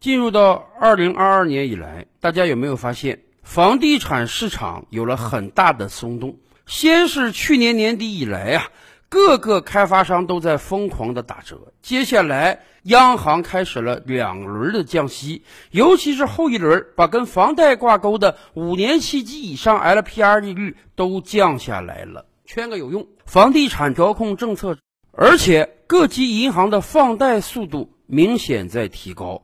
进入到二零二二年以来，大家有没有发现房地产市场有了很大的松动？先是去年年底以来啊，各个开发商都在疯狂的打折。接下来，央行开始了两轮的降息，尤其是后一轮，把跟房贷挂钩的五年期及以上 LPR 利率都降下来了，圈个有用。房地产调控政策，而且各级银行的放贷速度明显在提高。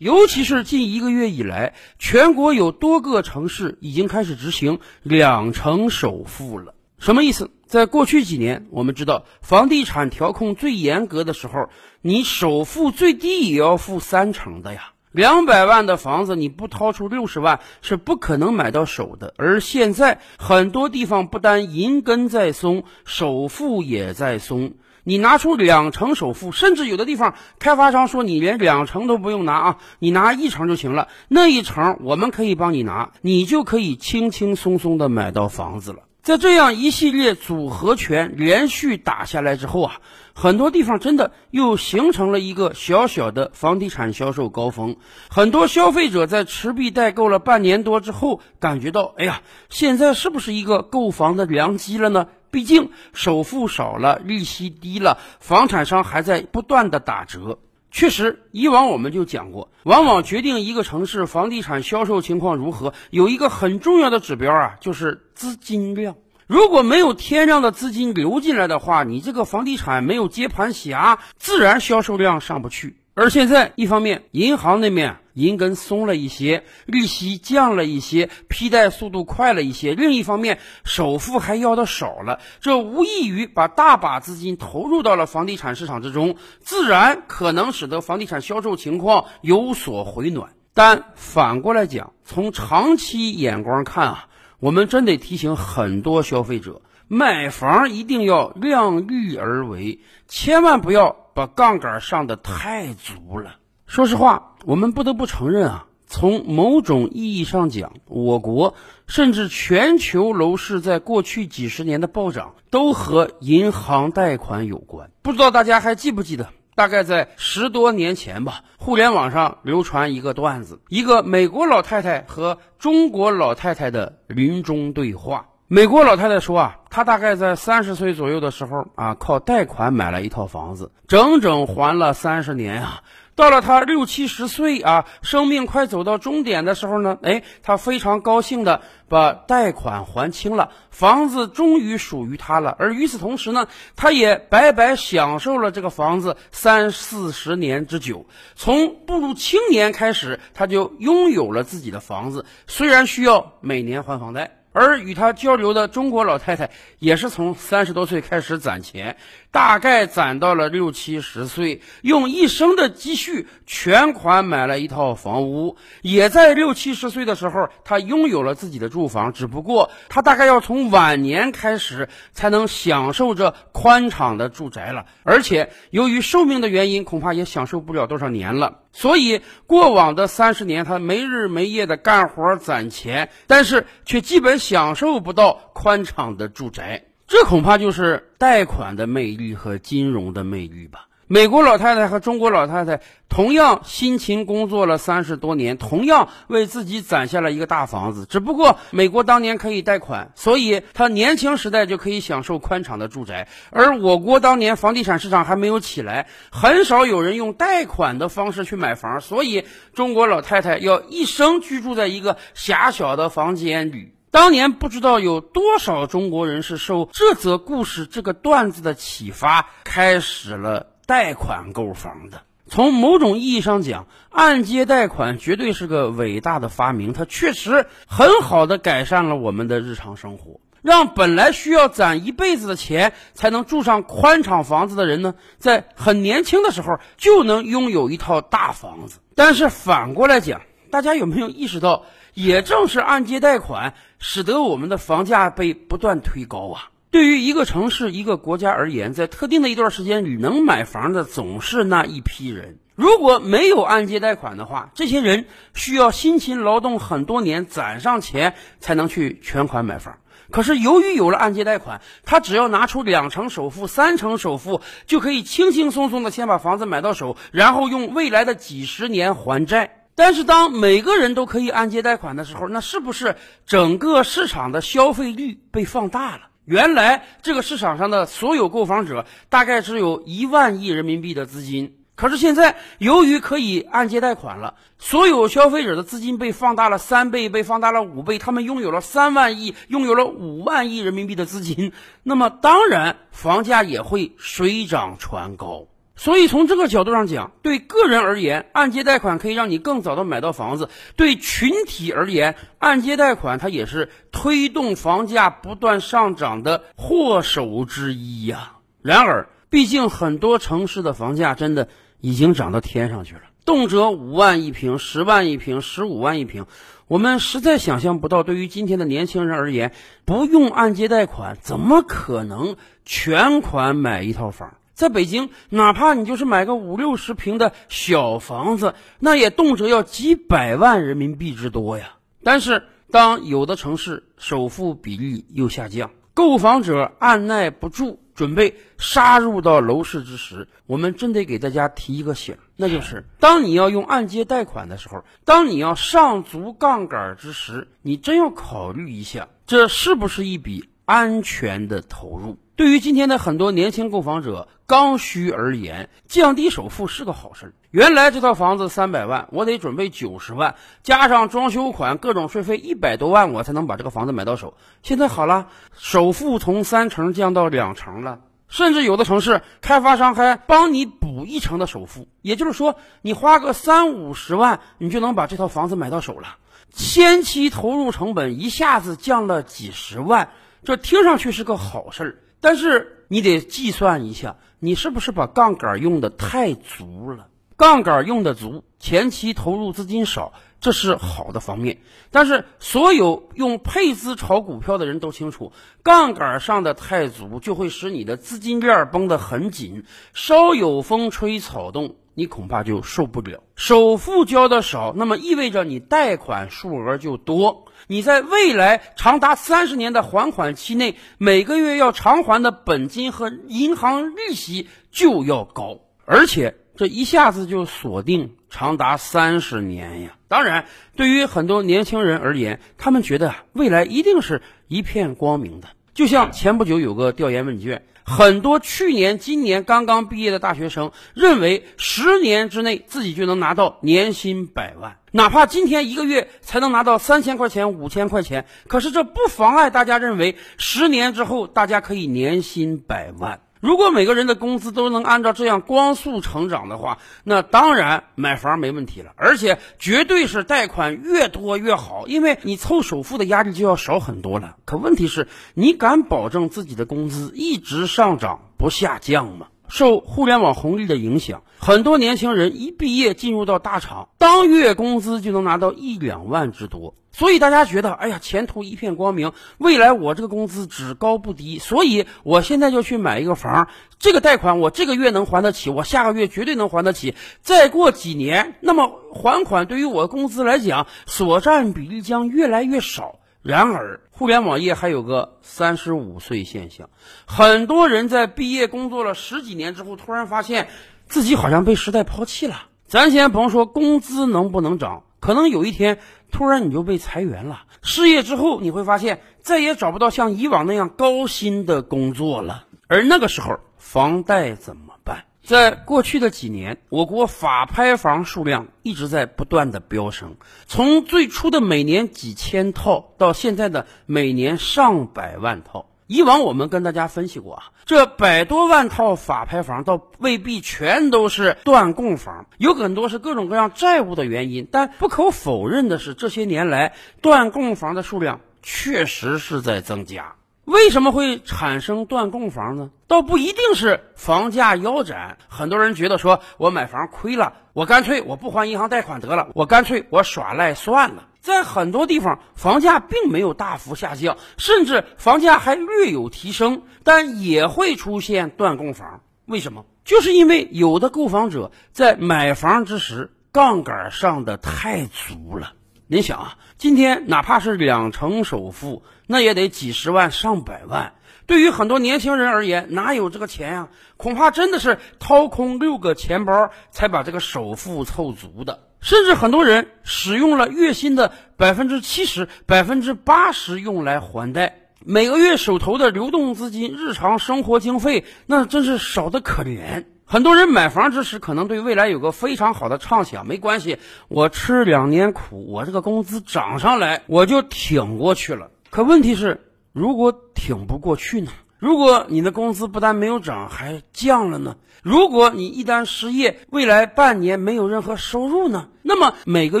尤其是近一个月以来，全国有多个城市已经开始执行两成首付了。什么意思？在过去几年，我们知道房地产调控最严格的时候，你首付最低也要付三成的呀。两百万的房子，你不掏出六十万是不可能买到手的。而现在，很多地方不单银根在松，首付也在松。你拿出两成首付，甚至有的地方开发商说你连两成都不用拿啊，你拿一成就行了。那一成我们可以帮你拿，你就可以轻轻松松的买到房子了。在这样一系列组合拳连续打下来之后啊，很多地方真的又形成了一个小小的房地产销售高峰。很多消费者在持币待购了半年多之后，感觉到，哎呀，现在是不是一个购房的良机了呢？毕竟首付少了，利息低了，房产商还在不断的打折。确实，以往我们就讲过，往往决定一个城市房地产销售情况如何，有一个很重要的指标啊，就是资金量。如果没有天量的资金流进来的话，你这个房地产没有接盘侠，自然销售量上不去。而现在，一方面银行那面银根松了一些，利息降了一些，批贷速度快了一些；另一方面，首付还要的少了，这无异于把大把资金投入到了房地产市场之中，自然可能使得房地产销售情况有所回暖。但反过来讲，从长期眼光看啊，我们真得提醒很多消费者。买房一定要量力而为，千万不要把杠杆上的太足了。说实话，我们不得不承认啊，从某种意义上讲，我国甚至全球楼市在过去几十年的暴涨，都和银行贷款有关。不知道大家还记不记得，大概在十多年前吧，互联网上流传一个段子：一个美国老太太和中国老太太的临终对话。美国老太太说啊，她大概在三十岁左右的时候啊，靠贷款买了一套房子，整整还了三十年啊。到了她六七十岁啊，生命快走到终点的时候呢，哎，她非常高兴的把贷款还清了，房子终于属于她了。而与此同时呢，她也白白享受了这个房子三四十年之久。从步入青年开始，她就拥有了自己的房子，虽然需要每年还房贷。而与他交流的中国老太太也是从三十多岁开始攒钱，大概攒到了六七十岁，用一生的积蓄全款买了一套房屋。也在六七十岁的时候，他拥有了自己的住房。只不过他大概要从晚年开始才能享受着宽敞的住宅了，而且由于寿命的原因，恐怕也享受不了多少年了。所以，过往的三十年，他没日没夜的干活攒钱，但是却基本享受不到宽敞的住宅。这恐怕就是贷款的魅力和金融的魅力吧。美国老太太和中国老太太同样辛勤工作了三十多年，同样为自己攒下了一个大房子。只不过美国当年可以贷款，所以他年轻时代就可以享受宽敞的住宅；而我国当年房地产市场还没有起来，很少有人用贷款的方式去买房，所以中国老太太要一生居住在一个狭小的房间里。当年不知道有多少中国人是受这则故事、这个段子的启发，开始了。贷款购房的，从某种意义上讲，按揭贷款绝对是个伟大的发明。它确实很好的改善了我们的日常生活，让本来需要攒一辈子的钱才能住上宽敞房子的人呢，在很年轻的时候就能拥有一套大房子。但是反过来讲，大家有没有意识到，也正是按揭贷款使得我们的房价被不断推高啊？对于一个城市、一个国家而言，在特定的一段时间里，能买房的总是那一批人。如果没有按揭贷款的话，这些人需要辛勤劳动很多年，攒上钱才能去全款买房。可是由于有了按揭贷款，他只要拿出两成首付、三成首付，就可以轻轻松松的先把房子买到手，然后用未来的几十年还债。但是当每个人都可以按揭贷款的时候，那是不是整个市场的消费率被放大了？原来这个市场上的所有购房者大概只有一万亿人民币的资金。可是现在，由于可以按揭贷款了，所有消费者的资金被放大了三倍，被放大了五倍，他们拥有了三万亿，拥有了五万亿人民币的资金，那么当然房价也会水涨船高。所以从这个角度上讲，对个人而言，按揭贷款可以让你更早的买到房子；对群体而言，按揭贷款它也是推动房价不断上涨的祸首之一呀。然而，毕竟很多城市的房价真的。已经涨到天上去了，动辄五万一平、十万一平、十五万一平，我们实在想象不到。对于今天的年轻人而言，不用按揭贷款，怎么可能全款买一套房？在北京，哪怕你就是买个五六十平的小房子，那也动辄要几百万人民币之多呀。但是，当有的城市首付比例又下降，购房者按耐不住。准备杀入到楼市之时，我们真得给大家提一个醒，那就是当你要用按揭贷款的时候，当你要上足杠杆之时，你真要考虑一下，这是不是一笔安全的投入？对于今天的很多年轻购房者刚需而言，降低首付是个好事儿。原来这套房子三百万，我得准备九十万，加上装修款、各种税费一百多万，我才能把这个房子买到手。现在好了，首付从三成降到两成了，甚至有的城市开发商还帮你补一成的首付，也就是说，你花个三五十万，你就能把这套房子买到手了。先期投入成本一下子降了几十万，这听上去是个好事儿，但是你得计算一下，你是不是把杠杆用的太足了？杠杆用的足，前期投入资金少，这是好的方面。但是，所有用配资炒股票的人都清楚，杠杆上的太足，就会使你的资金链绷得很紧，稍有风吹草动，你恐怕就受不了。首付交的少，那么意味着你贷款数额就多，你在未来长达三十年的还款期内，每个月要偿还的本金和银行利息就要高，而且。这一下子就锁定长达三十年呀！当然，对于很多年轻人而言，他们觉得未来一定是一片光明的。就像前不久有个调研问卷，很多去年、今年刚刚毕业的大学生认为，十年之内自己就能拿到年薪百万，哪怕今天一个月才能拿到三千块钱、五千块钱，可是这不妨碍大家认为，十年之后大家可以年薪百万。如果每个人的工资都能按照这样光速成长的话，那当然买房没问题了，而且绝对是贷款越多越好，因为你凑首付的压力就要少很多了。可问题是，你敢保证自己的工资一直上涨不下降吗？受互联网红利的影响，很多年轻人一毕业进入到大厂，当月工资就能拿到一两万之多。所以大家觉得，哎呀，前途一片光明，未来我这个工资只高不低，所以我现在就去买一个房，这个贷款我这个月能还得起，我下个月绝对能还得起。再过几年，那么还款对于我工资来讲，所占比例将越来越少。然而，互联网业还有个三十五岁现象，很多人在毕业工作了十几年之后，突然发现自己好像被时代抛弃了。咱先甭说工资能不能涨，可能有一天突然你就被裁员了。失业之后，你会发现再也找不到像以往那样高薪的工作了。而那个时候，房贷怎么办？在过去的几年，我国法拍房数量一直在不断的飙升，从最初的每年几千套，到现在的每年上百万套。以往我们跟大家分析过啊，这百多万套法拍房，倒未必全都是断供房，有很多是各种各样债务的原因。但不可否认的是，这些年来断供房的数量确实是在增加。为什么会产生断供房呢？倒不一定是房价腰斩，很多人觉得说我买房亏了，我干脆我不还银行贷款得了，我干脆我耍赖算了。在很多地方，房价并没有大幅下降，甚至房价还略有提升，但也会出现断供房。为什么？就是因为有的购房者在买房之时杠杆上的太足了。您想啊，今天哪怕是两成首付，那也得几十万上百万。对于很多年轻人而言，哪有这个钱呀？恐怕真的是掏空六个钱包才把这个首付凑足的。甚至很多人使用了月薪的百分之七十、百分之八十用来还贷，每个月手头的流动资金、日常生活经费那真是少得可怜。很多人买房之时可能对未来有个非常好的畅想，没关系，我吃两年苦，我这个工资涨上来，我就挺过去了。可问题是，如果挺不过去呢？如果你的工资不但没有涨，还降了呢？如果你一旦失业，未来半年没有任何收入呢？那么每个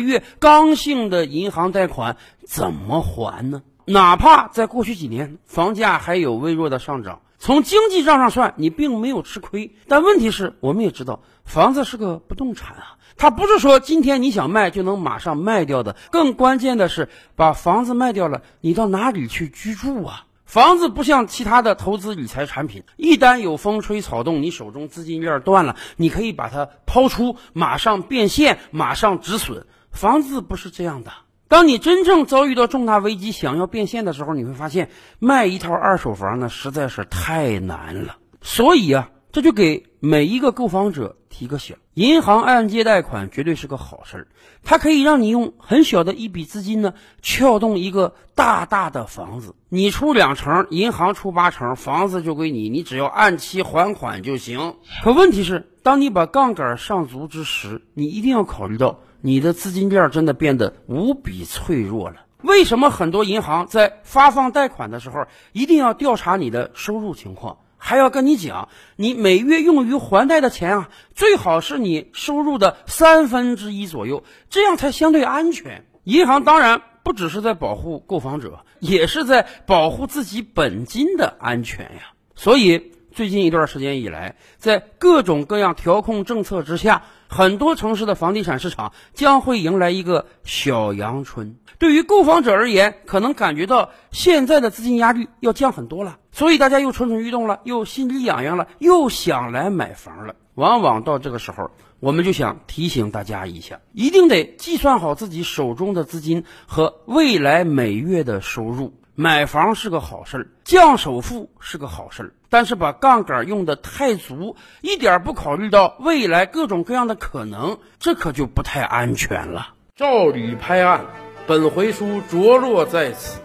月刚性的银行贷款怎么还呢？哪怕在过去几年房价还有微弱的上涨，从经济账上算，你并没有吃亏。但问题是，我们也知道，房子是个不动产啊，它不是说今天你想卖就能马上卖掉的。更关键的是，把房子卖掉了，你到哪里去居住啊？房子不像其他的投资理财产品，一旦有风吹草动，你手中资金链断了，你可以把它抛出，马上变现，马上止损。房子不是这样的。当你真正遭遇到重大危机，想要变现的时候，你会发现卖一套二手房呢，实在是太难了。所以啊。这就给每一个购房者提个醒：银行按揭贷款绝对是个好事儿，它可以让你用很小的一笔资金呢，撬动一个大大的房子。你出两成，银行出八成，房子就归你，你只要按期还款就行。可问题是，当你把杠杆上足之时，你一定要考虑到你的资金链真的变得无比脆弱了。为什么很多银行在发放贷款的时候一定要调查你的收入情况？还要跟你讲，你每月用于还贷的钱啊，最好是你收入的三分之一左右，这样才相对安全。银行当然不只是在保护购房者，也是在保护自己本金的安全呀。所以最近一段时间以来，在各种各样调控政策之下，很多城市的房地产市场将会迎来一个小阳春。对于购房者而言，可能感觉到现在的资金压力要降很多了。所以大家又蠢蠢欲动了，又心里痒痒了，又想来买房了。往往到这个时候，我们就想提醒大家一下，一定得计算好自己手中的资金和未来每月的收入。买房是个好事儿，降首付是个好事儿，但是把杠杆用的太足，一点不考虑到未来各种各样的可能，这可就不太安全了。照吕拍案，本回书着落在此。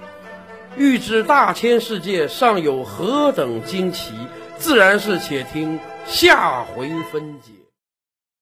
欲知大千世界尚有何等惊奇，自然是且听下回分解。